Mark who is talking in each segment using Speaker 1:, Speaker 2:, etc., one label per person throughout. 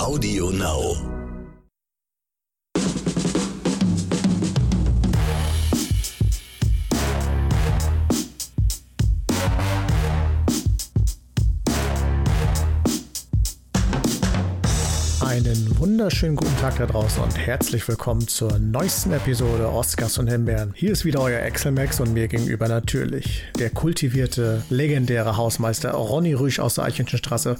Speaker 1: Audio Now.
Speaker 2: Wunderschönen guten Tag da draußen und herzlich willkommen zur neuesten Episode Oscars und Himbeeren. Hier ist wieder euer Excelmax und mir gegenüber natürlich der kultivierte, legendäre Hausmeister Ronny Rüsch aus der Eichenchenstraße.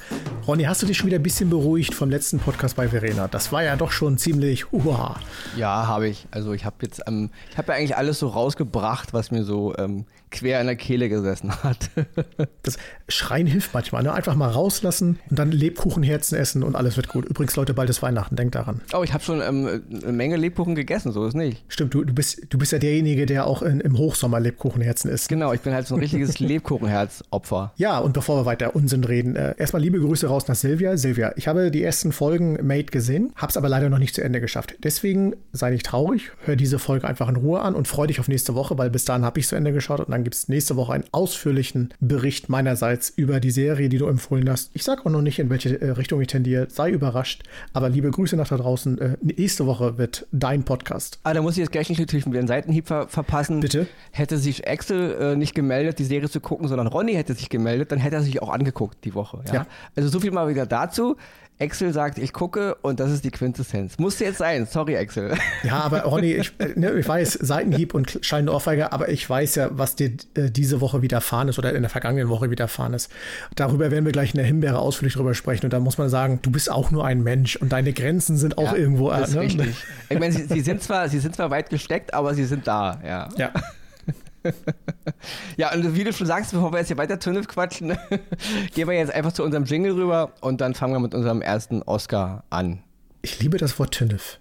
Speaker 2: Ronny, hast du dich schon wieder ein bisschen beruhigt vom letzten Podcast bei Verena? Das war ja doch schon ziemlich uha.
Speaker 3: Ja, habe ich. Also ich habe jetzt, ähm, ich habe ja eigentlich alles so rausgebracht, was mir so ähm, quer in der Kehle gesessen hat.
Speaker 2: das Schreien hilft manchmal, ne? Einfach mal rauslassen und dann Lebkuchenherzen essen und alles wird gut. Übrigens, Leute, bald ist Weihnachten, denkt daran.
Speaker 3: Oh, ich habe schon ähm, eine Menge Lebkuchen gegessen, so ist nicht.
Speaker 2: Stimmt, du, du, bist, du bist ja derjenige, der auch in, im Hochsommer Lebkuchenherzen isst.
Speaker 3: Genau, ich bin halt so ein richtiges Lebkuchenherzopfer.
Speaker 2: Ja, und bevor wir weiter Unsinn reden, äh, erstmal liebe Grüße raus nach Silvia. Silvia, ich habe die ersten Folgen Made gesehen, habe es aber leider noch nicht zu Ende geschafft. Deswegen sei nicht traurig, hör diese Folge einfach in Ruhe an und freu dich auf nächste Woche, weil bis dahin habe ich zu Ende geschaut und dann gibt es nächste Woche einen ausführlichen Bericht meinerseits über die Serie, die du empfohlen hast. Ich sage auch noch nicht, in welche äh, Richtung ich tendiere. Sei überrascht. Aber liebe Grüße nach da draußen. Äh, nächste Woche wird dein Podcast.
Speaker 3: Ah, da muss ich jetzt gleich nicht natürlich einen Seitenhieb ver verpassen.
Speaker 2: Bitte?
Speaker 3: Hätte sich Axel äh, nicht gemeldet, die Serie zu gucken, sondern Ronny hätte sich gemeldet, dann hätte er sich auch angeguckt die Woche. Ja? ja. Also so viel mal wieder dazu. Excel sagt, ich gucke und das ist die Quintessenz. Musste jetzt sein, sorry Excel.
Speaker 2: Ja, aber Ronny, ich, äh, ne, ich weiß, Seitenhieb und schallende Ohrfeige, aber ich weiß ja, was dir äh, diese Woche widerfahren ist oder in der vergangenen Woche widerfahren ist. Darüber werden wir gleich in der Himbeere ausführlich drüber sprechen und da muss man sagen, du bist auch nur ein Mensch und deine Grenzen sind auch
Speaker 3: ja,
Speaker 2: irgendwo.
Speaker 3: Das ist ne? richtig. Ich meine, sie, sie, sind zwar, sie sind zwar weit gesteckt, aber sie sind da, ja.
Speaker 2: Ja.
Speaker 3: ja, und wie du schon sagst, bevor wir jetzt hier weiter Tunnel quatschen, gehen wir jetzt einfach zu unserem Jingle rüber und dann fangen wir mit unserem ersten Oscar an.
Speaker 2: Ich liebe das Wort Tünnef.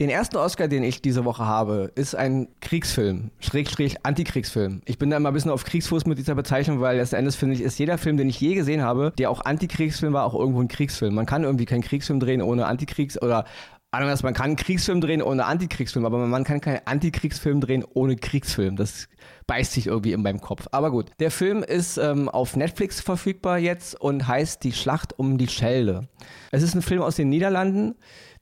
Speaker 3: Den ersten Oscar, den ich diese Woche habe, ist ein Kriegsfilm, Schrägstrich Antikriegsfilm. Ich bin da immer ein bisschen auf Kriegsfuß mit dieser Bezeichnung, weil letzten Endes finde ich, ist jeder Film, den ich je gesehen habe, der auch Antikriegsfilm war, auch irgendwo ein Kriegsfilm. Man kann irgendwie keinen Kriegsfilm drehen ohne Antikriegs- oder Anders, man kann Kriegsfilm drehen ohne Antikriegsfilm, aber man kann keinen Antikriegsfilm drehen ohne Kriegsfilm. Das beißt sich irgendwie in meinem Kopf. Aber gut, der Film ist ähm, auf Netflix verfügbar jetzt und heißt Die Schlacht um die Schelde. Es ist ein Film aus den Niederlanden.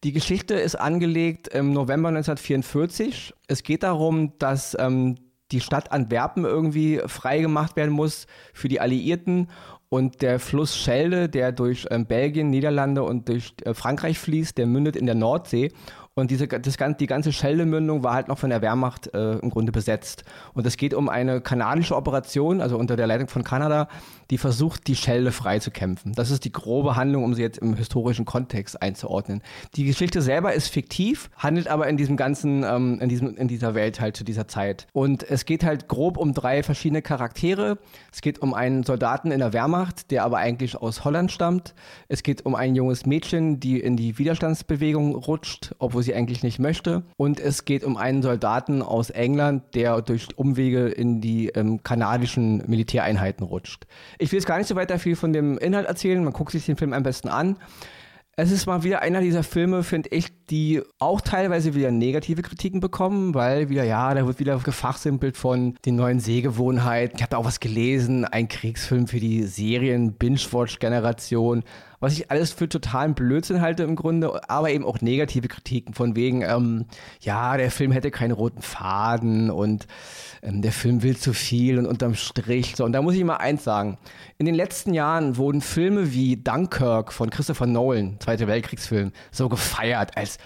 Speaker 3: Die Geschichte ist angelegt im November 1944. Es geht darum, dass ähm, die Stadt Antwerpen irgendwie freigemacht werden muss für die Alliierten und der Fluss Schelde, der durch ähm, Belgien, Niederlande und durch äh, Frankreich fließt, der mündet in der Nordsee. Und diese, das, die ganze Scheldemündung war halt noch von der Wehrmacht äh, im Grunde besetzt. Und es geht um eine kanadische Operation, also unter der Leitung von Kanada, die versucht, die Schelde freizukämpfen. Das ist die grobe Handlung, um sie jetzt im historischen Kontext einzuordnen. Die Geschichte selber ist fiktiv, handelt aber in diesem ganzen, ähm, in, diesem, in dieser Welt halt zu dieser Zeit. Und es geht halt grob um drei verschiedene Charaktere. Es geht um einen Soldaten in der Wehrmacht, der aber eigentlich aus Holland stammt. Es geht um ein junges Mädchen, die in die Widerstandsbewegung rutscht, obwohl sie sie eigentlich nicht möchte. Und es geht um einen Soldaten aus England, der durch Umwege in die ähm, kanadischen Militäreinheiten rutscht. Ich will jetzt gar nicht so weiter viel von dem Inhalt erzählen. Man guckt sich den Film am besten an. Es ist mal wieder einer dieser Filme, finde ich, die auch teilweise wieder negative Kritiken bekommen, weil wieder, ja, da wird wieder gefachsimpelt von den neuen Sehgewohnheiten. Ich habe da auch was gelesen, ein Kriegsfilm für die Serien-Binge-Watch-Generation was ich alles für totalen Blödsinn halte im Grunde, aber eben auch negative Kritiken von wegen, ähm, ja, der Film hätte keinen roten Faden und ähm, der Film will zu viel und unterm Strich. So, und da muss ich mal eins sagen. In den letzten Jahren wurden Filme wie Dunkirk von Christopher Nolan, Zweite Weltkriegsfilm, so gefeiert als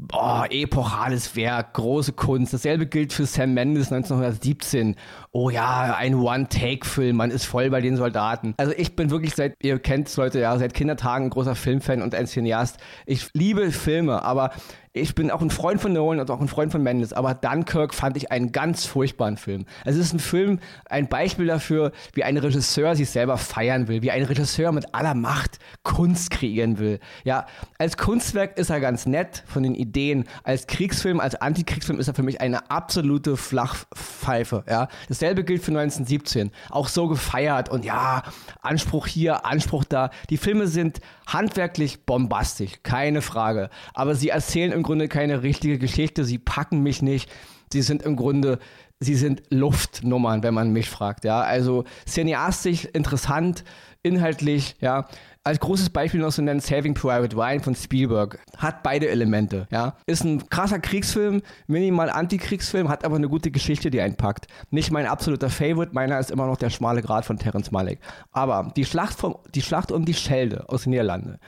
Speaker 3: Boah, epochales Werk, große Kunst. Dasselbe gilt für Sam Mendes 1917. Oh ja, ein One-Take-Film, man ist voll bei den Soldaten. Also ich bin wirklich seit, ihr kennt's Leute, ja, seit Kindertagen ein großer Filmfan und ein Cineast. Ich liebe Filme, aber ich bin auch ein Freund von Nolan und auch ein Freund von Mendes, aber Dunkirk fand ich einen ganz furchtbaren Film. Es ist ein Film, ein Beispiel dafür, wie ein Regisseur sich selber feiern will, wie ein Regisseur mit aller Macht Kunst kreieren will. Ja, als Kunstwerk ist er ganz nett von den Ideen, als Kriegsfilm, als Antikriegsfilm ist er für mich eine absolute Flachpfeife. Ja, dasselbe gilt für 1917, auch so gefeiert und ja, Anspruch hier, Anspruch da. Die Filme sind handwerklich bombastisch, keine Frage, aber sie erzählen im Grunde keine richtige Geschichte, sie packen mich nicht. Sie sind im Grunde sie sind Luftnummern, wenn man mich fragt. Ja, also cineastisch interessant, inhaltlich, ja. Als großes Beispiel noch zu nennen Saving Private Ryan von Spielberg. Hat beide Elemente, ja. Ist ein krasser Kriegsfilm, minimal Antikriegsfilm, hat aber eine gute Geschichte, die einpackt. Nicht mein absoluter Favorite, meiner ist immer noch der schmale Grad von Terence Malick. Aber die Schlacht, vom, die Schlacht um die Schelde aus den Niederlanden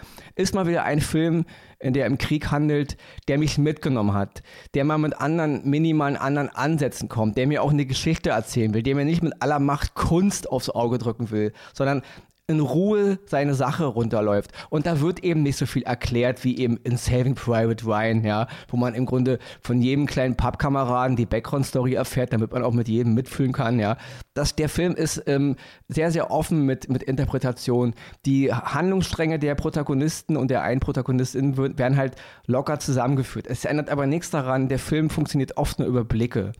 Speaker 3: ist mal wieder ein Film, in der im Krieg handelt, der mich mitgenommen hat, der mal mit anderen, minimalen anderen Ansätzen kommt, der mir auch eine Geschichte erzählen will, der mir nicht mit aller Macht Kunst aufs Auge drücken will, sondern in Ruhe seine Sache runterläuft. Und da wird eben nicht so viel erklärt wie eben in Saving Private Ryan, ja, wo man im Grunde von jedem kleinen Pappkameraden die Background-Story erfährt, damit man auch mit jedem mitfühlen kann, ja. Das, der Film ist ähm, sehr, sehr offen mit, mit Interpretation. Die Handlungsstränge der Protagonisten und der einen Protagonistin werden halt locker zusammengeführt. Es ändert aber nichts daran, der Film funktioniert oft nur über Blicke.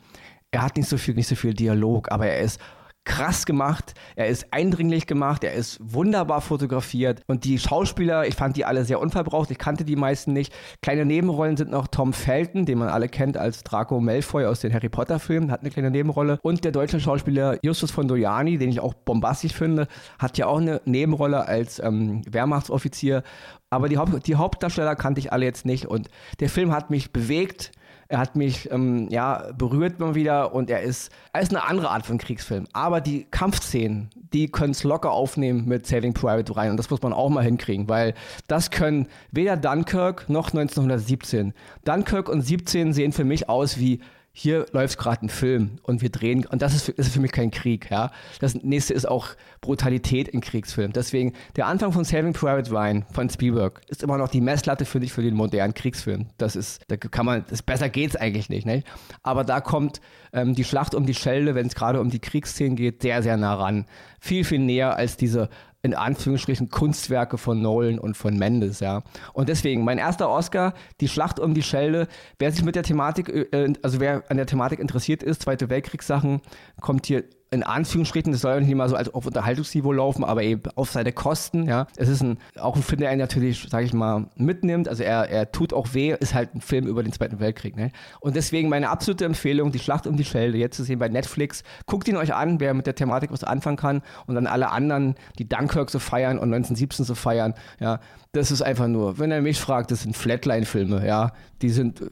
Speaker 3: Er hat nicht so viel, nicht so viel Dialog, aber er ist krass gemacht, er ist eindringlich gemacht, er ist wunderbar fotografiert und die Schauspieler, ich fand die alle sehr unverbraucht, ich kannte die meisten nicht. Kleine Nebenrollen sind noch Tom Felton, den man alle kennt als Draco Malfoy aus den Harry Potter Filmen, hat eine kleine Nebenrolle. Und der deutsche Schauspieler Justus von Dojani, den ich auch bombastisch finde, hat ja auch eine Nebenrolle als ähm, Wehrmachtsoffizier, aber die, Haupt die Hauptdarsteller kannte ich alle jetzt nicht und der Film hat mich bewegt, er hat mich ähm, ja berührt mal wieder und er ist, er ist eine andere Art von Kriegsfilm. Aber die Kampfszenen, die können es locker aufnehmen mit Saving Private Ryan und das muss man auch mal hinkriegen, weil das können weder Dunkirk noch 1917. Dunkirk und 17 sehen für mich aus wie hier läuft gerade ein Film und wir drehen, und das ist für, ist für mich kein Krieg, ja. Das nächste ist auch Brutalität in Kriegsfilmen. Deswegen, der Anfang von Saving Private Ryan von Spielberg ist immer noch die Messlatte für dich für den modernen Kriegsfilm. Das ist, da kann man, das besser geht's eigentlich nicht, ne? Aber da kommt ähm, die Schlacht um die Schelde, wenn es gerade um die Kriegsszenen geht, sehr, sehr nah ran. Viel, viel näher als diese in Anführungsstrichen Kunstwerke von Nolan und von Mendes, ja. Und deswegen, mein erster Oscar, die Schlacht um die Schelde. Wer sich mit der Thematik, äh, also wer an der Thematik interessiert ist, Zweite Weltkriegssachen, kommt hier in Anführungsstrichen, das soll ja nicht mal so auf Unterhaltungsniveau laufen, aber eben auf seine Kosten, ja. Es ist ein, auch ein Film, der ihn natürlich, sage ich mal, mitnimmt. Also er, er tut auch weh, ist halt ein Film über den Zweiten Weltkrieg, ne. Und deswegen meine absolute Empfehlung, die Schlacht um die Schelde, jetzt zu sehen bei Netflix. Guckt ihn euch an, wer mit der Thematik was anfangen kann und dann alle anderen, die Dunkirk so feiern und 1917 so feiern, ja das ist einfach nur, wenn er mich fragt, das sind Flatline-Filme, ja. Die sind äh,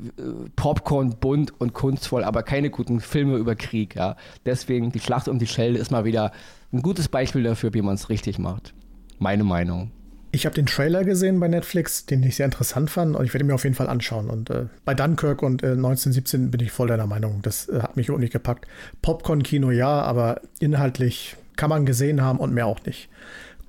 Speaker 3: Popcorn, bunt und kunstvoll, aber keine guten Filme über Krieg, ja. Deswegen, die Schlacht um die Schelde ist mal wieder ein gutes Beispiel dafür, wie man es richtig macht. Meine Meinung.
Speaker 2: Ich habe den Trailer gesehen bei Netflix, den ich sehr interessant fand und ich werde mir auf jeden Fall anschauen. Und äh, bei Dunkirk und äh, 1917 bin ich voll deiner Meinung. Das äh, hat mich auch gepackt. Popcorn-Kino ja, aber inhaltlich kann man gesehen haben und mehr auch nicht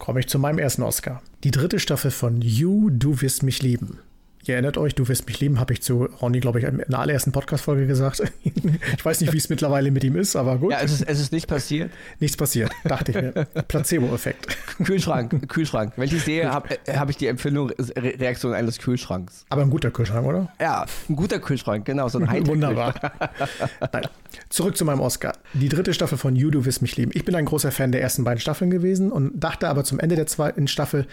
Speaker 2: komme ich zu meinem ersten Oscar. Die dritte Staffel von You, Du wirst mich lieben. Ihr erinnert euch, du wirst mich lieben, habe ich zu Ronny, glaube ich, in der allerersten Podcast-Folge gesagt. ich weiß nicht, wie es mittlerweile mit ihm ist, aber gut.
Speaker 3: Ja, es ist, es ist nicht passiert.
Speaker 2: Nichts passiert, dachte ich mir. Placebo-Effekt.
Speaker 3: Kühlschrank, Kühlschrank. Wenn ich die sehe, habe hab ich die Empfindung, Reaktion eines Kühlschranks.
Speaker 2: Aber ein guter Kühlschrank, oder?
Speaker 3: Ja, ein guter Kühlschrank, genau, so ein
Speaker 2: Wunderbar. Nein. Zurück zu meinem Oscar. Die dritte Staffel von You, Du wirst mich lieben. Ich bin ein großer Fan der ersten beiden Staffeln gewesen und dachte aber zum Ende der zweiten Staffel,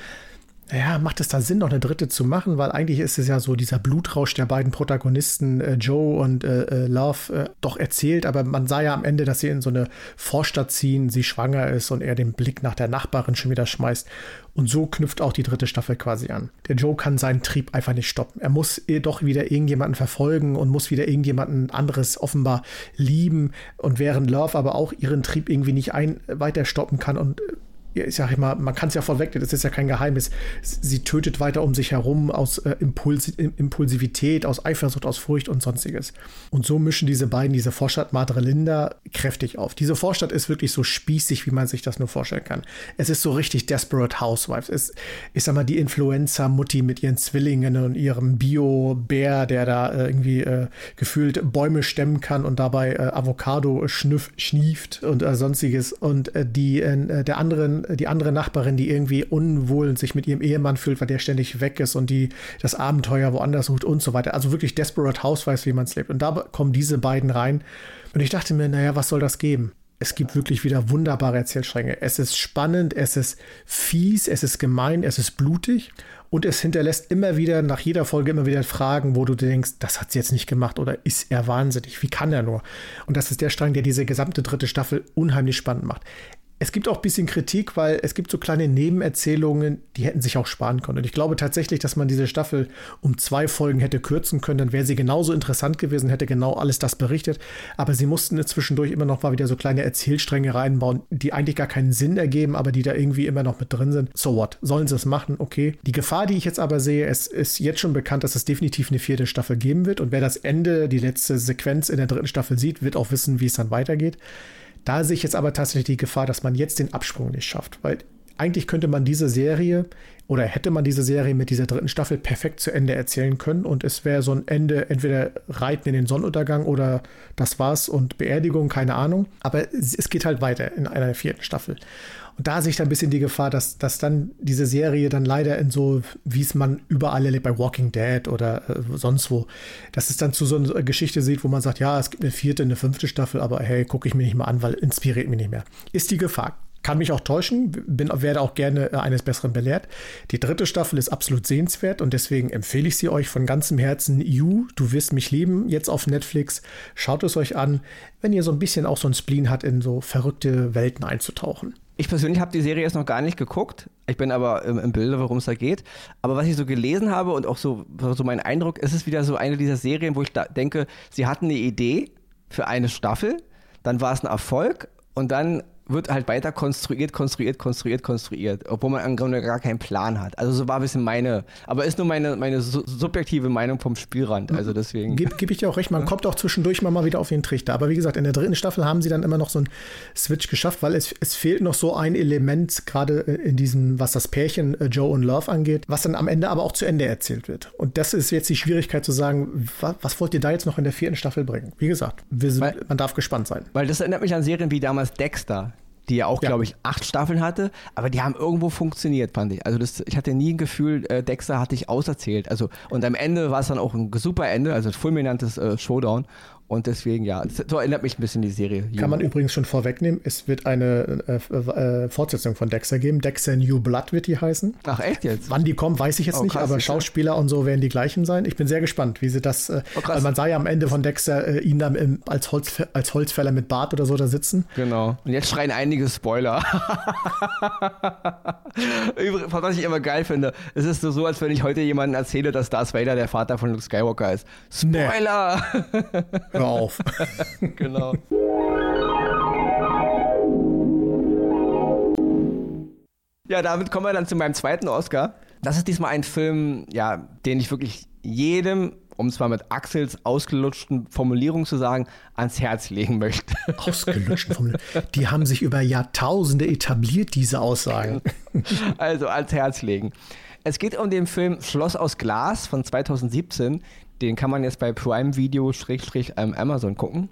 Speaker 2: ja, macht es da Sinn, noch eine dritte zu machen? Weil eigentlich ist es ja so dieser Blutrausch der beiden Protagonisten, äh, Joe und äh, äh, Love, äh, doch erzählt. Aber man sah ja am Ende, dass sie in so eine Vorstadt ziehen, sie schwanger ist und er den Blick nach der Nachbarin schon wieder schmeißt. Und so knüpft auch die dritte Staffel quasi an. Der Joe kann seinen Trieb einfach nicht stoppen. Er muss doch wieder irgendjemanden verfolgen und muss wieder irgendjemanden anderes offenbar lieben. Und während Love aber auch ihren Trieb irgendwie nicht ein weiter stoppen kann und ich sag immer, man kann es ja vorwegnehmen, das ist ja kein Geheimnis. Sie tötet weiter um sich herum aus äh, Impuls Impulsivität, aus Eifersucht, aus Furcht und sonstiges. Und so mischen diese beiden, diese Vorstadt Madre Linda, kräftig auf. Diese Vorstadt ist wirklich so spießig, wie man sich das nur vorstellen kann. Es ist so richtig Desperate Housewives. Es, ich sag mal, die Influencer-Mutti mit ihren Zwillingen und ihrem Bio-Bär, der da äh, irgendwie äh, gefühlt Bäume stemmen kann und dabei äh, Avocado schnüff, schnieft und äh, sonstiges. Und äh, die, der anderen die andere Nachbarin, die irgendwie unwohl sich mit ihrem Ehemann fühlt, weil der ständig weg ist und die das Abenteuer woanders sucht und so weiter. Also wirklich Desperate Housewives, wie man es lebt. Und da kommen diese beiden rein. Und ich dachte mir, naja, was soll das geben? es gibt wirklich wieder wunderbare Erzählstränge. Es ist spannend, es ist fies, es ist gemein, es ist blutig und es hinterlässt immer wieder, nach jeder Folge immer wieder Fragen, wo du denkst, das hat sie jetzt nicht gemacht oder ist er wahnsinnig? Wie kann er nur? Und das ist der Strang, der diese gesamte dritte Staffel unheimlich spannend macht. Es gibt auch ein bisschen Kritik, weil es gibt so kleine Nebenerzählungen, die hätten sich auch sparen können. Und ich glaube tatsächlich, dass man diese Staffel um zwei Folgen hätte kürzen können, dann wäre sie genauso interessant gewesen, hätte genau alles das berichtet. Aber sie mussten zwischendurch immer noch mal wieder so kleine Erzählstränge reinbauen, die eigentlich gar keinen Sinn ergeben, aber die da irgendwie immer noch mit drin sind. So what? Sollen sie es machen? Okay. Die Gefahr, die ich jetzt aber sehe, es ist jetzt schon bekannt, dass es definitiv eine vierte Staffel geben wird. Und wer das Ende, die letzte Sequenz in der dritten Staffel sieht, wird auch wissen, wie es dann weitergeht. Da sehe ich jetzt aber tatsächlich die Gefahr, dass man jetzt den Absprung nicht schafft, weil eigentlich könnte man diese Serie oder hätte man diese Serie mit dieser dritten Staffel perfekt zu Ende erzählen können und es wäre so ein Ende, entweder Reiten in den Sonnenuntergang oder das war's und Beerdigung, keine Ahnung. Aber es geht halt weiter in einer vierten Staffel. Und da sehe ich dann ein bisschen die Gefahr, dass, dass dann diese Serie dann leider in so, wie es man überall erlebt, bei Walking Dead oder äh, sonst wo, dass es dann zu so einer Geschichte sieht, wo man sagt, ja, es gibt eine vierte, eine fünfte Staffel, aber hey, gucke ich mir nicht mal an, weil inspiriert mich nicht mehr. Ist die Gefahr. Kann mich auch täuschen, bin, werde auch gerne äh, eines Besseren belehrt. Die dritte Staffel ist absolut sehenswert und deswegen empfehle ich sie euch von ganzem Herzen. You, du wirst mich lieben, jetzt auf Netflix. Schaut es euch an, wenn ihr so ein bisschen auch so ein Spleen hat, in so verrückte Welten einzutauchen.
Speaker 3: Ich persönlich habe die Serie jetzt noch gar nicht geguckt. Ich bin aber im, im Bilde, worum es da geht. Aber was ich so gelesen habe und auch so, so mein Eindruck, ist es wieder so eine dieser Serien, wo ich denke, sie hatten eine Idee für eine Staffel, dann war es ein Erfolg und dann wird halt weiter konstruiert, konstruiert, konstruiert, konstruiert, obwohl man im Grunde gar keinen Plan hat. Also so war ein bisschen meine, aber ist nur meine, meine subjektive Meinung vom Spielrand. Also deswegen.
Speaker 2: Gebe geb ich dir auch recht, man kommt auch zwischendurch mal, mal wieder auf den Trichter. Aber wie gesagt, in der dritten Staffel haben sie dann immer noch so einen Switch geschafft, weil es, es fehlt noch so ein Element, gerade in diesem, was das Pärchen äh, Joe und Love angeht, was dann am Ende aber auch zu Ende erzählt wird. Und das ist jetzt die Schwierigkeit zu sagen, was, was wollt ihr da jetzt noch in der vierten Staffel bringen? Wie gesagt, sind, weil, man darf gespannt sein.
Speaker 3: Weil das erinnert mich an Serien wie damals Dexter die ja auch, ja. glaube ich, acht Staffeln hatte, aber die haben irgendwo funktioniert, fand ich. Also das, ich hatte nie ein Gefühl, äh, Dexter hatte ich auserzählt. Also, und am Ende war es dann auch ein super Ende, also ein fulminantes äh, Showdown. Und deswegen, ja, so erinnert mich ein bisschen die Serie.
Speaker 2: Kann man übrigens schon vorwegnehmen, es wird eine äh, äh, Fortsetzung von Dexter geben. Dexter New Blood wird die heißen.
Speaker 3: Ach, echt jetzt?
Speaker 2: Wann die kommt, weiß ich jetzt oh, nicht, aber Schauspieler ja. und so werden die gleichen sein. Ich bin sehr gespannt, wie sie das, äh, oh, weil man sah ja am Ende von Dexter äh, ihn dann im, als, Holz, als Holzfäller mit Bart oder so da sitzen.
Speaker 3: Genau. Und jetzt schreien einige Spoiler. Übrigens, was ich immer geil finde, es ist so, als wenn ich heute jemandem erzähle, dass Darth Vader der Vater von Luke Skywalker ist. Spoiler!
Speaker 2: Nee. Hör auf.
Speaker 3: genau. Ja, damit kommen wir dann zu meinem zweiten Oscar. Das ist diesmal ein Film, ja, den ich wirklich jedem, um zwar mit Axels ausgelutschten Formulierungen zu sagen, ans Herz legen möchte.
Speaker 2: Ausgelutschten Formulierungen. Die haben sich über Jahrtausende etabliert, diese Aussagen.
Speaker 3: Also ans Herz legen. Es geht um den Film Schloss aus Glas von 2017, den kann man jetzt bei Prime Video Amazon gucken.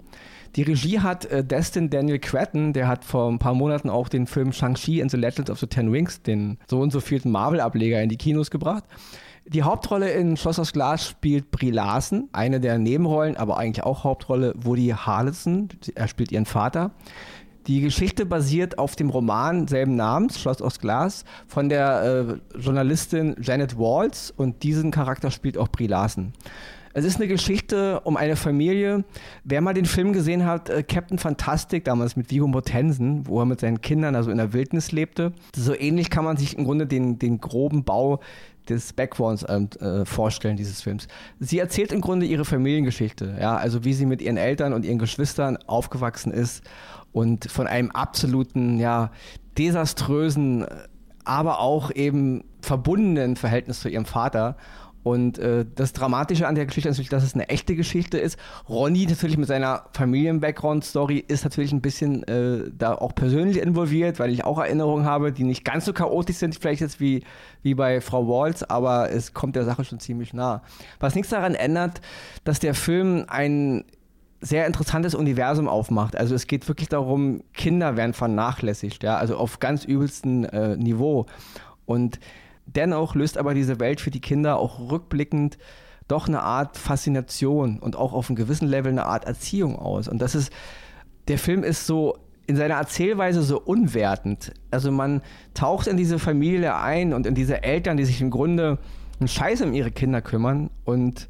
Speaker 3: Die Regie hat äh, Destin Daniel Cretton, der hat vor ein paar Monaten auch den Film Shang-Chi and the Legends of the Ten Rings, den so und so vierten Marvel-Ableger in die Kinos gebracht. Die Hauptrolle in Schloss aus Glas spielt Brie Larson, eine der Nebenrollen, aber eigentlich auch Hauptrolle Woody Harrelson, er spielt ihren Vater. Die Geschichte basiert auf dem Roman selben Namens, Schloss aus Glas, von der äh, Journalistin Janet Walls und diesen Charakter spielt auch Brie Larson. Es ist eine Geschichte um eine Familie. Wer mal den Film gesehen hat, äh, Captain Fantastic, damals mit Viggo Mortensen, wo er mit seinen Kindern also in der Wildnis lebte. So ähnlich kann man sich im Grunde den, den groben Bau des Backgrounds ähm, äh, vorstellen, dieses Films. Sie erzählt im Grunde ihre Familiengeschichte, ja, also wie sie mit ihren Eltern und ihren Geschwistern aufgewachsen ist und von einem absoluten, ja, desaströsen, aber auch eben verbundenen Verhältnis zu ihrem Vater und äh, das Dramatische an der Geschichte ist natürlich, dass es eine echte Geschichte ist. Ronny natürlich mit seiner Familien-Background-Story ist natürlich ein bisschen äh, da auch persönlich involviert, weil ich auch Erinnerungen habe, die nicht ganz so chaotisch sind, vielleicht jetzt wie, wie bei Frau Walls, aber es kommt der Sache schon ziemlich nah. Was nichts daran ändert, dass der Film ein sehr interessantes Universum aufmacht. Also es geht wirklich darum, Kinder werden vernachlässigt, ja, also auf ganz übelstem äh, Niveau. Und Dennoch löst aber diese Welt für die Kinder auch rückblickend doch eine Art Faszination und auch auf einem gewissen Level eine Art Erziehung aus. Und das ist, der Film ist so in seiner Erzählweise so unwertend. Also man taucht in diese Familie ein und in diese Eltern, die sich im Grunde einen Scheiß um ihre Kinder kümmern und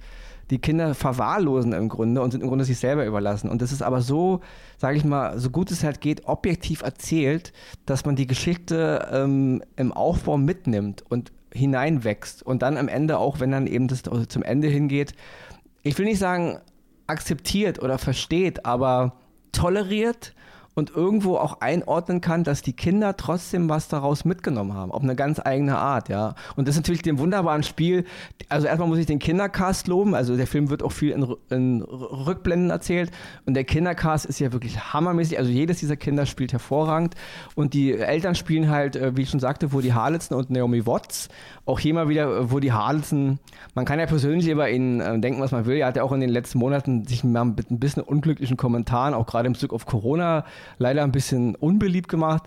Speaker 3: die Kinder verwahrlosen im Grunde und sind im Grunde sich selber überlassen. Und das ist aber so, sage ich mal, so gut es halt geht, objektiv erzählt, dass man die Geschichte ähm, im Aufbau mitnimmt und hineinwächst und dann am Ende auch, wenn dann eben das zum Ende hingeht, ich will nicht sagen akzeptiert oder versteht, aber toleriert und irgendwo auch einordnen kann, dass die Kinder trotzdem was daraus mitgenommen haben, auf eine ganz eigene Art, ja. Und das ist natürlich dem wunderbaren Spiel, also erstmal muss ich den Kindercast loben, also der Film wird auch viel in, in Rückblenden erzählt und der Kindercast ist ja wirklich hammermäßig, also jedes dieser Kinder spielt hervorragend und die Eltern spielen halt, äh, wie ich schon sagte, Woody Harrelson und Naomi Watts, auch hier mal wieder äh, Woody Harrelson, man kann ja persönlich über ihn äh, denken, was man will, er hat ja auch in den letzten Monaten sich mit ein bisschen unglücklichen Kommentaren, auch gerade im Bezug auf Corona, leider ein bisschen unbeliebt gemacht.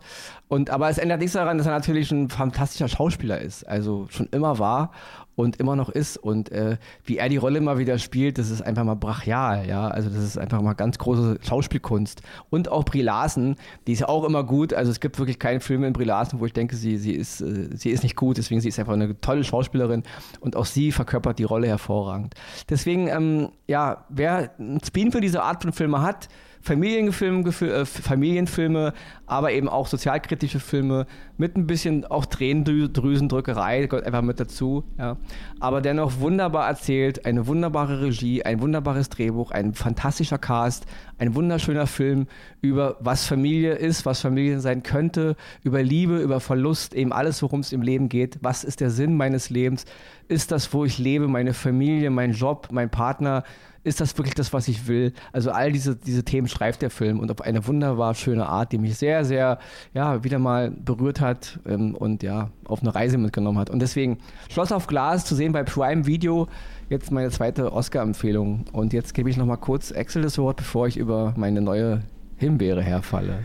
Speaker 3: Und, aber es ändert nichts daran, dass er natürlich ein fantastischer Schauspieler ist. Also schon immer war und immer noch ist. Und äh, wie er die Rolle mal wieder spielt, das ist einfach mal brachial, ja. Also das ist einfach mal ganz große Schauspielkunst. Und auch Brie Larson, die ist auch immer gut. Also es gibt wirklich keinen Film in Brie Larson, wo ich denke, sie, sie, ist, äh, sie ist nicht gut. Deswegen sie ist einfach eine tolle Schauspielerin und auch sie verkörpert die Rolle hervorragend. Deswegen, ähm, ja, wer einen Spin für diese Art von Filme hat, Familienfilme, äh, Familienfilme, aber eben auch sozialkritische Filme mit ein bisschen auch Tränendrüsendrückerei, gehört einfach mit dazu. Ja. Aber dennoch wunderbar erzählt, eine wunderbare Regie, ein wunderbares Drehbuch, ein fantastischer Cast, ein wunderschöner Film über was Familie ist, was Familie sein könnte, über Liebe, über Verlust, eben alles, worum es im Leben geht. Was ist der Sinn meines Lebens? Ist das, wo ich lebe, meine Familie, mein Job, mein Partner? Ist das wirklich das, was ich will? Also all diese, diese Themen schreibt der Film und auf eine wunderbar schöne Art, die mich sehr, sehr, ja, wieder mal berührt hat ähm, und ja, auf eine Reise mitgenommen hat. Und deswegen Schloss auf Glas zu sehen bei Prime Video, jetzt meine zweite Oscar-Empfehlung. Und jetzt gebe ich nochmal kurz Axel das Wort, bevor ich über meine neue Himbeere herfalle.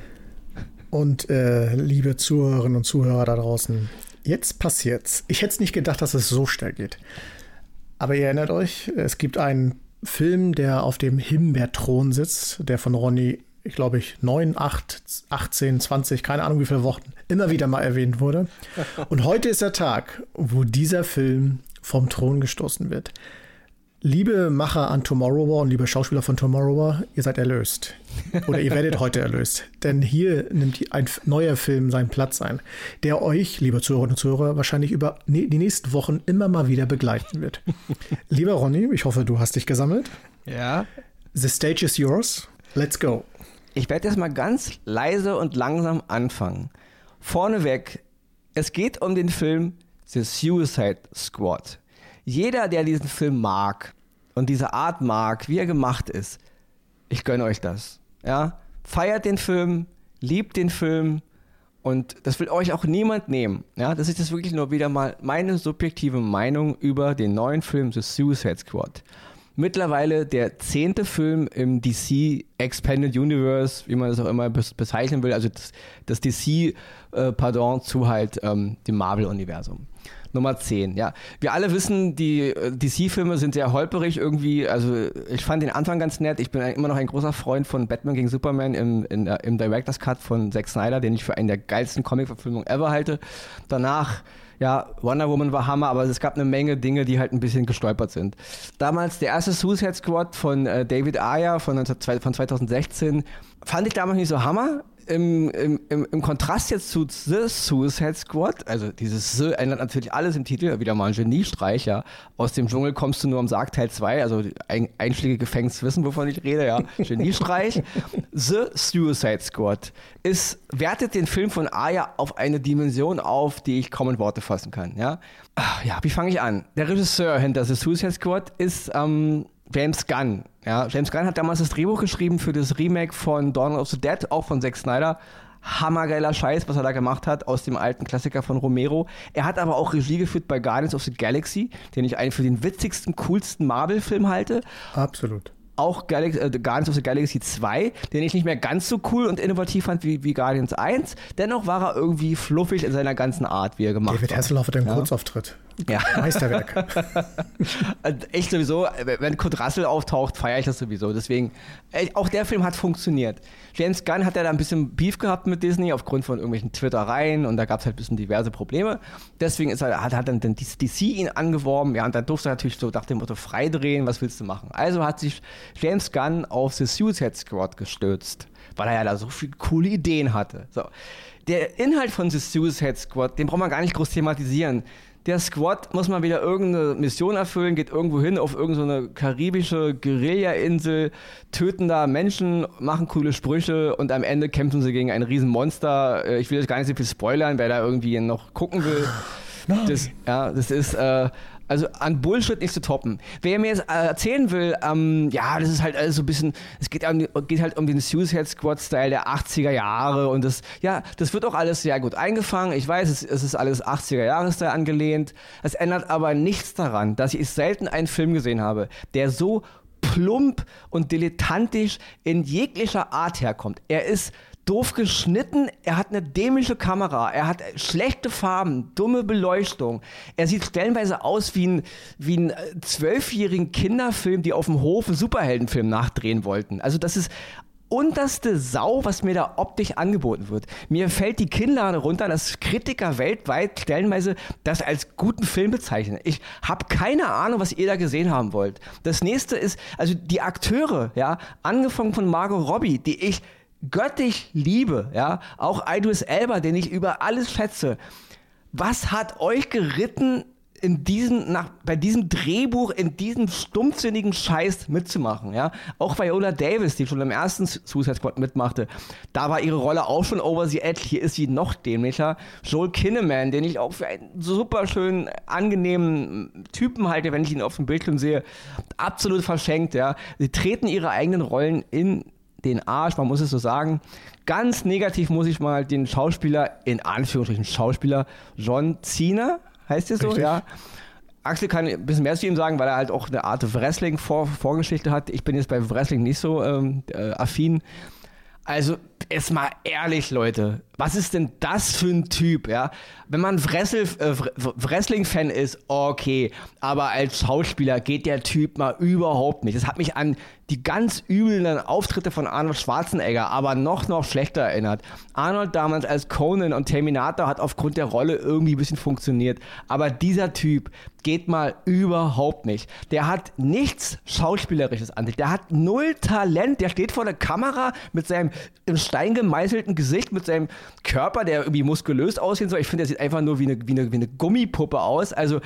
Speaker 2: Und äh, liebe Zuhörerinnen und Zuhörer da draußen, jetzt passiert's. Ich hätte es nicht gedacht, dass es so schnell geht. Aber ihr erinnert euch, es gibt einen Film, der auf dem Himbeerthron sitzt, der von Ronny, ich glaube ich, 9, 8, 18, 20, keine Ahnung wie viele Wochen, immer wieder mal erwähnt wurde. Und heute ist der Tag, wo dieser Film vom Thron gestoßen wird. Liebe Macher an Tomorrow War und liebe Schauspieler von Tomorrow War, ihr seid erlöst. Oder ihr werdet heute erlöst. Denn hier nimmt ein neuer Film seinen Platz ein, der euch, liebe Zuhörerinnen und Zuhörer, wahrscheinlich über die nächsten Wochen immer mal wieder begleiten wird. Lieber Ronny, ich hoffe, du hast dich gesammelt.
Speaker 3: Ja.
Speaker 2: The stage is yours. Let's go.
Speaker 3: Ich werde jetzt mal ganz leise und langsam anfangen. Vorneweg, es geht um den Film The Suicide Squad jeder, der diesen Film mag und diese Art mag, wie er gemacht ist, ich gönne euch das. Ja? Feiert den Film, liebt den Film und das will euch auch niemand nehmen. Ja? Das ist jetzt wirklich nur wieder mal meine subjektive Meinung über den neuen Film The Suicide Squad. Mittlerweile der zehnte Film im DC Expanded Universe, wie man das auch immer bezeichnen will, also das, das DC, äh, pardon, zu halt ähm, dem Marvel-Universum. Nummer 10. Ja, wir alle wissen, die äh, DC-Filme sind sehr holperig irgendwie. Also ich fand den Anfang ganz nett. Ich bin immer noch ein großer Freund von Batman gegen Superman im, in, im Director's Cut von Zack Snyder, den ich für einen der geilsten Comic-Verfilmungen ever halte. Danach ja, Wonder Woman war Hammer, aber es gab eine Menge Dinge, die halt ein bisschen gestolpert sind. Damals der erste Suicide Squad von äh, David Ayer von, von 2016 fand ich damals nicht so Hammer im, im, im, Kontrast jetzt zu The Suicide Squad, also dieses The ändert natürlich alles im Titel, wieder mal ein Geniestreich, ja. Aus dem Dschungel kommst du nur am Sarg Teil 2, also ein, einschlägige Gefängnis wissen, wovon ich rede, ja. Geniestreich. The Suicide Squad ist, wertet den Film von Aya auf eine Dimension auf, die ich kaum in Worte fassen kann, ja. Ja, wie fange ich an? Der Regisseur hinter The Suicide Squad ist ähm, James Gunn. Ja, James Gunn hat damals das Drehbuch geschrieben für das Remake von Dawn of the Dead, auch von Zack Snyder. Hammergeiler Scheiß, was er da gemacht hat aus dem alten Klassiker von Romero. Er hat aber auch Regie geführt bei Guardians of the Galaxy, den ich einen für den witzigsten, coolsten Marvel-Film halte.
Speaker 2: Absolut
Speaker 3: auch Galaxy, äh, Guardians of the Galaxy 2, den ich nicht mehr ganz so cool und innovativ fand wie, wie Guardians 1. Dennoch war er irgendwie fluffig in seiner ganzen Art, wie er gemacht
Speaker 2: David
Speaker 3: war.
Speaker 2: David Hasselhoff hat einen ja. Kurzauftritt. Ja. Meisterwerk.
Speaker 3: Echt sowieso, wenn Kurt Russell auftaucht, feiere ich das sowieso. Deswegen, auch der Film hat funktioniert. James Gunn hat ja da ein bisschen Beef gehabt mit Disney aufgrund von irgendwelchen Twittereien und da gab es halt ein bisschen diverse Probleme. Deswegen ist er, hat, hat dann DC ihn angeworben, ja, und dann durfte er natürlich so nach dem Motto freidrehen, was willst du machen? Also hat sich James Gunn auf The Suicide Squad gestürzt, weil er ja da so viele coole Ideen hatte. So. Der Inhalt von The Suicide Squad, den braucht man gar nicht groß thematisieren der Squad muss mal wieder irgendeine Mission erfüllen, geht irgendwo hin auf irgendeine so karibische Guerilla-Insel, töten da Menschen, machen coole Sprüche und am Ende kämpfen sie gegen ein Riesenmonster. Äh, ich will jetzt gar nicht so viel spoilern, wer da irgendwie noch gucken will. Das, ja, das ist, äh, also an Bullshit nicht zu toppen. Wer mir jetzt äh, erzählen will, ähm, ja, das ist halt alles so ein bisschen, es geht, um, geht halt um den Suicide Squad-Style der 80er Jahre und das, ja, das wird auch alles sehr gut eingefangen. Ich weiß, es, es ist alles 80er-Jahre-Style angelehnt. Es ändert aber nichts daran, dass ich selten einen Film gesehen habe, der so plump und dilettantisch in jeglicher Art herkommt. Er ist doof geschnitten, er hat eine dämliche Kamera, er hat schlechte Farben, dumme Beleuchtung. Er sieht stellenweise aus wie ein, wie ein äh, zwölfjährigen Kinderfilm, die auf dem Hof einen Superheldenfilm nachdrehen wollten. Also das ist unterste Sau, was mir da optisch angeboten wird. Mir fällt die Kinnlade runter, dass Kritiker weltweit stellenweise das als guten Film bezeichnen. Ich habe keine Ahnung, was ihr da gesehen haben wollt. Das nächste ist, also die Akteure, ja, angefangen von Margot Robbie, die ich göttlich liebe, ja, auch Idris Elba, den ich über alles schätze. Was hat euch geritten, in diesem, nach, bei diesem Drehbuch, in diesem stumpfsinnigen Scheiß mitzumachen, ja. Auch Viola Davis, die schon im ersten Suicide Squad mitmachte, da war ihre Rolle auch schon over the edge. Hier ist sie noch dämlicher. Joel Kinneman, den ich auch für einen super schönen, angenehmen Typen halte, wenn ich ihn auf dem Bildschirm sehe, absolut verschenkt, ja. Sie treten ihre eigenen Rollen in den Arsch, man muss es so sagen. Ganz negativ muss ich mal den Schauspieler, in Anführungsstrichen Schauspieler, John Cena, heißt der so, Richtig. ja. Axel kann ein bisschen mehr zu ihm sagen, weil er halt auch eine Art Wrestling-Vorgeschichte hat. Ich bin jetzt bei Wrestling nicht so ähm, äh, affin. Also, jetzt mal ehrlich, Leute. Was ist denn das für ein Typ, ja? Wenn man äh, Wrestling-Fan ist, okay. Aber als Schauspieler geht der Typ mal überhaupt nicht. Das hat mich an die ganz üblen Auftritte von Arnold Schwarzenegger, aber noch, noch schlechter erinnert. Arnold damals als Conan und Terminator hat aufgrund der Rolle irgendwie ein bisschen funktioniert. Aber dieser Typ geht mal überhaupt nicht. Der hat nichts Schauspielerisches an sich. Der hat null Talent. Der steht vor der Kamera mit seinem im Stein gemeißelten Gesicht, mit seinem Körper, der irgendwie muskulös aussehen soll. Ich finde, der sieht einfach nur wie eine, wie eine, wie eine Gummipuppe aus. Also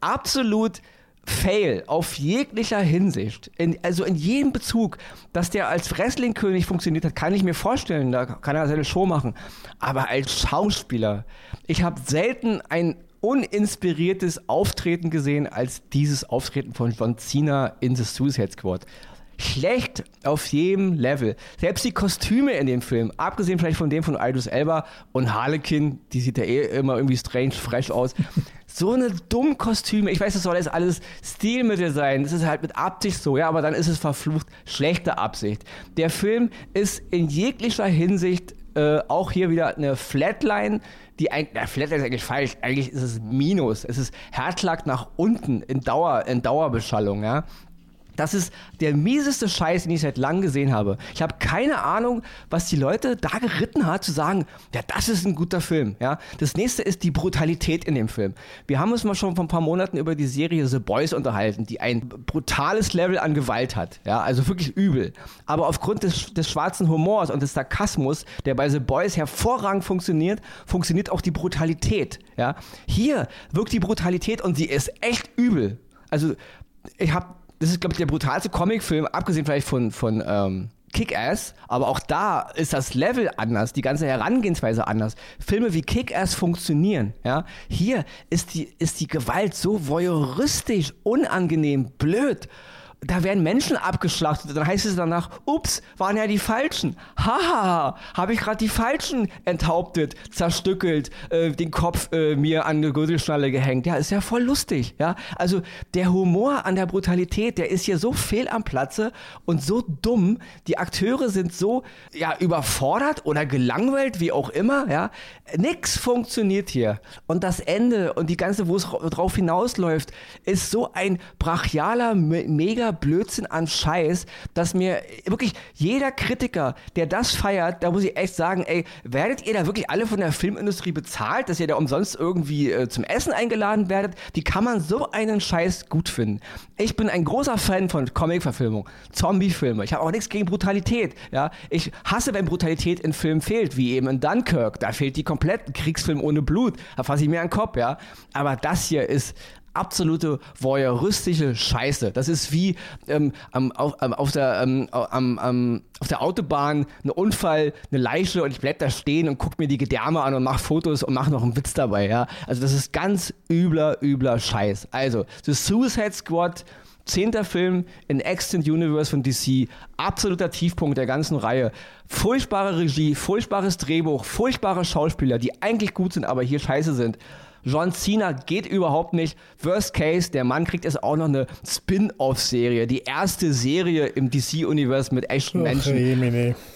Speaker 3: absolut Fail auf jeglicher Hinsicht, in, also in jedem Bezug, dass der als Wrestling-König funktioniert hat, kann ich mir vorstellen, da kann er seine Show machen. Aber als Schauspieler, ich habe selten ein uninspiriertes Auftreten gesehen als dieses Auftreten von John Cena in The Suicide Squad. Schlecht auf jedem Level. Selbst die Kostüme in dem Film, abgesehen vielleicht von dem von Idris Elba und Harlequin, die sieht ja eh immer irgendwie strange, fresh aus. So eine dumme Kostüme. Ich weiß, das soll jetzt alles Stilmittel sein. Das ist halt mit Absicht so, ja, aber dann ist es verflucht schlechte Absicht. Der Film ist in jeglicher Hinsicht äh, auch hier wieder eine Flatline, die eigentlich, na, Flatline ist eigentlich falsch, eigentlich ist es Minus. Es ist Herzschlag nach unten in Dauer, in Dauerbeschallung, ja. Das ist der mieseste Scheiß, den ich seit langem gesehen habe. Ich habe keine Ahnung, was die Leute da geritten hat, zu sagen, ja, das ist ein guter Film. Ja? Das nächste ist die Brutalität in dem Film. Wir haben uns mal schon vor ein paar Monaten über die Serie The Boys unterhalten, die ein brutales Level an Gewalt hat. Ja? Also wirklich übel. Aber aufgrund des, des schwarzen Humors und des Sarkasmus, der bei The Boys hervorragend funktioniert, funktioniert auch die Brutalität. Ja? Hier wirkt die Brutalität und sie ist echt übel. Also ich habe das ist, glaube ich, der brutalste Comicfilm, abgesehen vielleicht von, von ähm, Kick-Ass, aber auch da ist das Level anders, die ganze Herangehensweise anders. Filme wie Kick-Ass funktionieren, ja. Hier ist die, ist die Gewalt so voyeuristisch, unangenehm, blöd da werden Menschen abgeschlachtet. Dann heißt es danach, ups, waren ja die Falschen. Haha, habe ich gerade die Falschen enthauptet, zerstückelt, äh, den Kopf äh, mir an eine Gürtelschnalle gehängt. Ja, ist ja voll lustig. Ja, also der Humor an der Brutalität, der ist hier so fehl am Platze und so dumm. Die Akteure sind so ja überfordert oder gelangweilt, wie auch immer. Ja, nix funktioniert hier. Und das Ende und die ganze, wo es drauf hinausläuft, ist so ein brachialer, mega Blödsinn an Scheiß, dass mir wirklich jeder Kritiker, der das feiert, da muss ich echt sagen, ey, werdet ihr da wirklich alle von der Filmindustrie bezahlt, dass ihr da umsonst irgendwie äh, zum Essen eingeladen werdet? Die kann man so einen Scheiß gut finden. Ich bin ein großer Fan von Comic-Verfilmung, Zombie-Filme. Ich habe auch nichts gegen Brutalität. Ja, ich hasse, wenn Brutalität in Filmen fehlt, wie eben in Dunkirk. Da fehlt die komplette Kriegsfilm ohne Blut. Da fasse ich mir an den Kopf, ja. Aber das hier ist absolute voyeuristische Scheiße. Das ist wie ähm, am, auf, auf, der, ähm, auf der Autobahn ein Unfall, eine Leiche und ich bleib da stehen und guck mir die Gedärme an und mach Fotos und mach noch einen Witz dabei. Ja? Also das ist ganz übler, übler Scheiß. Also, The Suicide Squad Zehnter Film in Extend Universe von DC. Absoluter Tiefpunkt der ganzen Reihe. Furchtbare Regie, furchtbares Drehbuch, furchtbare Schauspieler, die eigentlich gut sind, aber hier scheiße sind. John Cena geht überhaupt nicht. Worst Case, der Mann kriegt jetzt auch noch eine Spin-off-Serie. Die erste Serie im DC-Universum mit echten Menschen.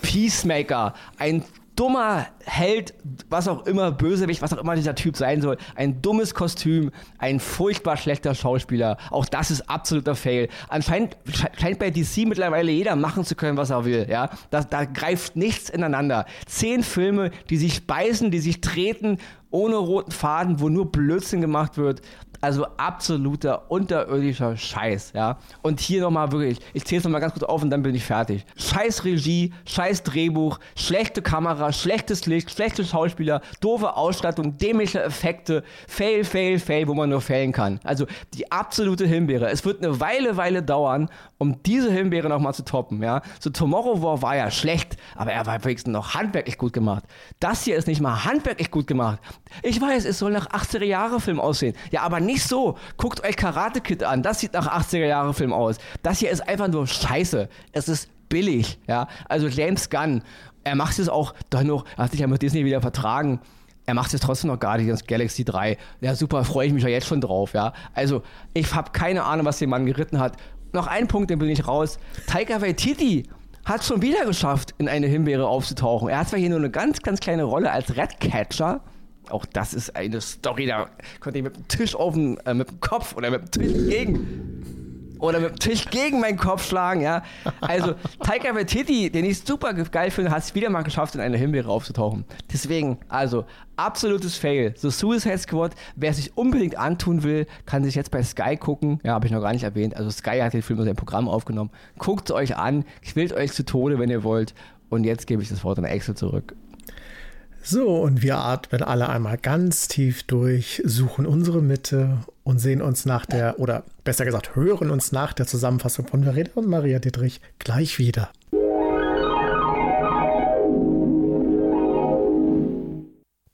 Speaker 3: Peacemaker, ein dummer Held, was auch immer, Bösewicht, was auch immer dieser Typ sein soll. Ein dummes Kostüm, ein furchtbar schlechter Schauspieler. Auch das ist absoluter Fail. Anscheinend scheint bei DC mittlerweile jeder machen zu können, was er will. Ja, da, da greift nichts ineinander. Zehn Filme, die sich beißen, die sich treten, ohne roten Faden, wo nur Blödsinn gemacht wird. Also absoluter unterirdischer Scheiß, ja. Und hier nochmal wirklich, ich zähle es nochmal ganz kurz auf und dann bin ich fertig. Scheiß Regie, scheiß Drehbuch, schlechte Kamera, schlechtes Licht, schlechte Schauspieler, doofe Ausstattung, dämliche Effekte, Fail, Fail, Fail, wo man nur failen kann. Also die absolute Himbeere. Es wird eine Weile, Weile dauern, um diese Himbeere nochmal zu toppen, ja. So Tomorrow War war ja schlecht, aber er war wenigstens noch handwerklich gut gemacht. Das hier ist nicht mal handwerklich gut gemacht. Ich weiß, es soll nach 80er Jahre Film aussehen. Ja, aber nicht nicht so. Guckt euch Karate Kid an. Das sieht nach 80er Jahre Film aus. Das hier ist einfach nur scheiße. Es ist billig, ja. Also James Gunn, er macht es auch dann noch, hat sich ja mit Disney wieder vertragen. Er macht es trotzdem noch Guardians Galaxy 3. Ja, super, freue ich mich ja jetzt schon drauf, ja. Also, ich habe keine Ahnung, was der Mann geritten hat. Noch ein Punkt, den bin ich raus. Taika Waititi hat es schon wieder geschafft, in eine Himbeere aufzutauchen. Er hat zwar hier nur eine ganz, ganz kleine Rolle als Redcatcher, auch das ist eine Story, da konnte ich mit dem Tisch auf den, äh, mit dem Kopf oder mit dem Tisch gegen oder mit dem Tisch gegen meinen Kopf schlagen, ja. Also Taika Waititi, den ich super geil finde, hat es wieder mal geschafft, in eine Himbeere aufzutauchen. Deswegen, also absolutes Fail. So Suicide Squad, wer sich unbedingt antun will, kann sich jetzt bei Sky gucken. Ja, habe ich noch gar nicht erwähnt. Also Sky hat den Film in sein Programm aufgenommen. Guckt es euch an, quält euch zu Tode, wenn ihr wollt. Und jetzt gebe ich das Wort an Axel zurück.
Speaker 2: So, und wir atmen alle einmal ganz tief durch, suchen unsere Mitte und sehen uns nach der, oder besser gesagt, hören uns nach der Zusammenfassung von Verena und Maria Dietrich gleich wieder.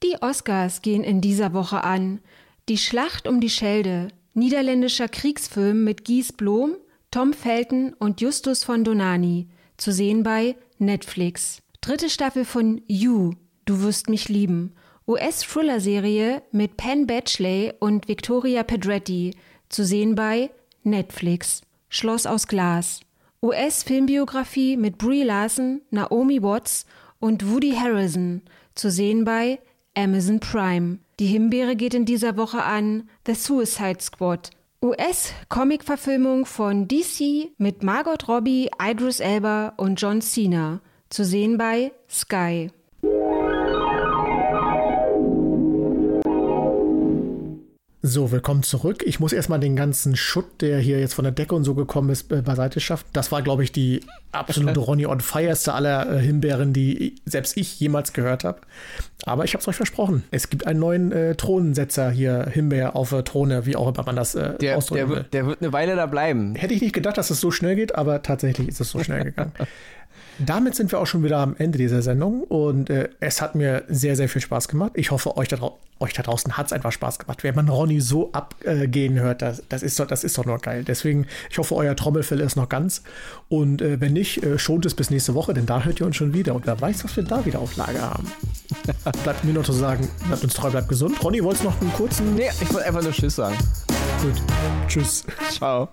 Speaker 1: Die Oscars gehen in dieser Woche an. Die Schlacht um die Schelde, niederländischer Kriegsfilm mit Gies Blom, Tom Felton und Justus von Donani, zu sehen bei Netflix. Dritte Staffel von You, Du wirst mich lieben. US-Thriller-Serie mit Penn Badgley und Victoria Pedretti, zu sehen bei Netflix. Schloss aus Glas. US-Filmbiografie mit Brie Larson, Naomi Watts und Woody Harrison, zu sehen bei Amazon Prime. Die Himbeere geht in dieser Woche an The Suicide Squad. US-Comic-Verfilmung von DC mit Margot Robbie, Idris Elba und John Cena, zu sehen bei Sky.
Speaker 2: So, willkommen zurück. Ich muss erstmal den ganzen Schutt, der hier jetzt von der Decke und so gekommen ist, äh, beiseite schaffen. Das war, glaube ich, die absolute Ronny on Fireste aller äh, Himbeeren, die selbst ich jemals gehört habe. Aber ich habe es euch versprochen. Es gibt einen neuen äh, Thronensetzer hier, Himbeer auf der Throne, wie auch immer man das äh,
Speaker 3: der, ausdrücken der, will. Der wird eine Weile da bleiben.
Speaker 2: Hätte ich nicht gedacht, dass es so schnell geht, aber tatsächlich ist es so schnell gegangen. Damit sind wir auch schon wieder am Ende dieser Sendung und äh, es hat mir sehr, sehr viel Spaß gemacht. Ich hoffe, euch da, euch da draußen hat es einfach Spaß gemacht. Wenn man Ronny so abgehen hört, das, das, ist doch, das ist doch nur geil. Deswegen, ich hoffe, euer Trommelfell ist noch ganz. Und äh, wenn nicht, äh, schont es bis nächste Woche, denn da hört ihr uns schon wieder. Und wer weiß, was wir da wieder auf Lager haben. bleibt mir nur zu sagen, bleibt uns treu, bleibt gesund. Ronny, wolltest du noch einen kurzen.
Speaker 3: Nee, ich wollte einfach nur Tschüss sagen.
Speaker 2: Gut. Tschüss.
Speaker 3: Ciao.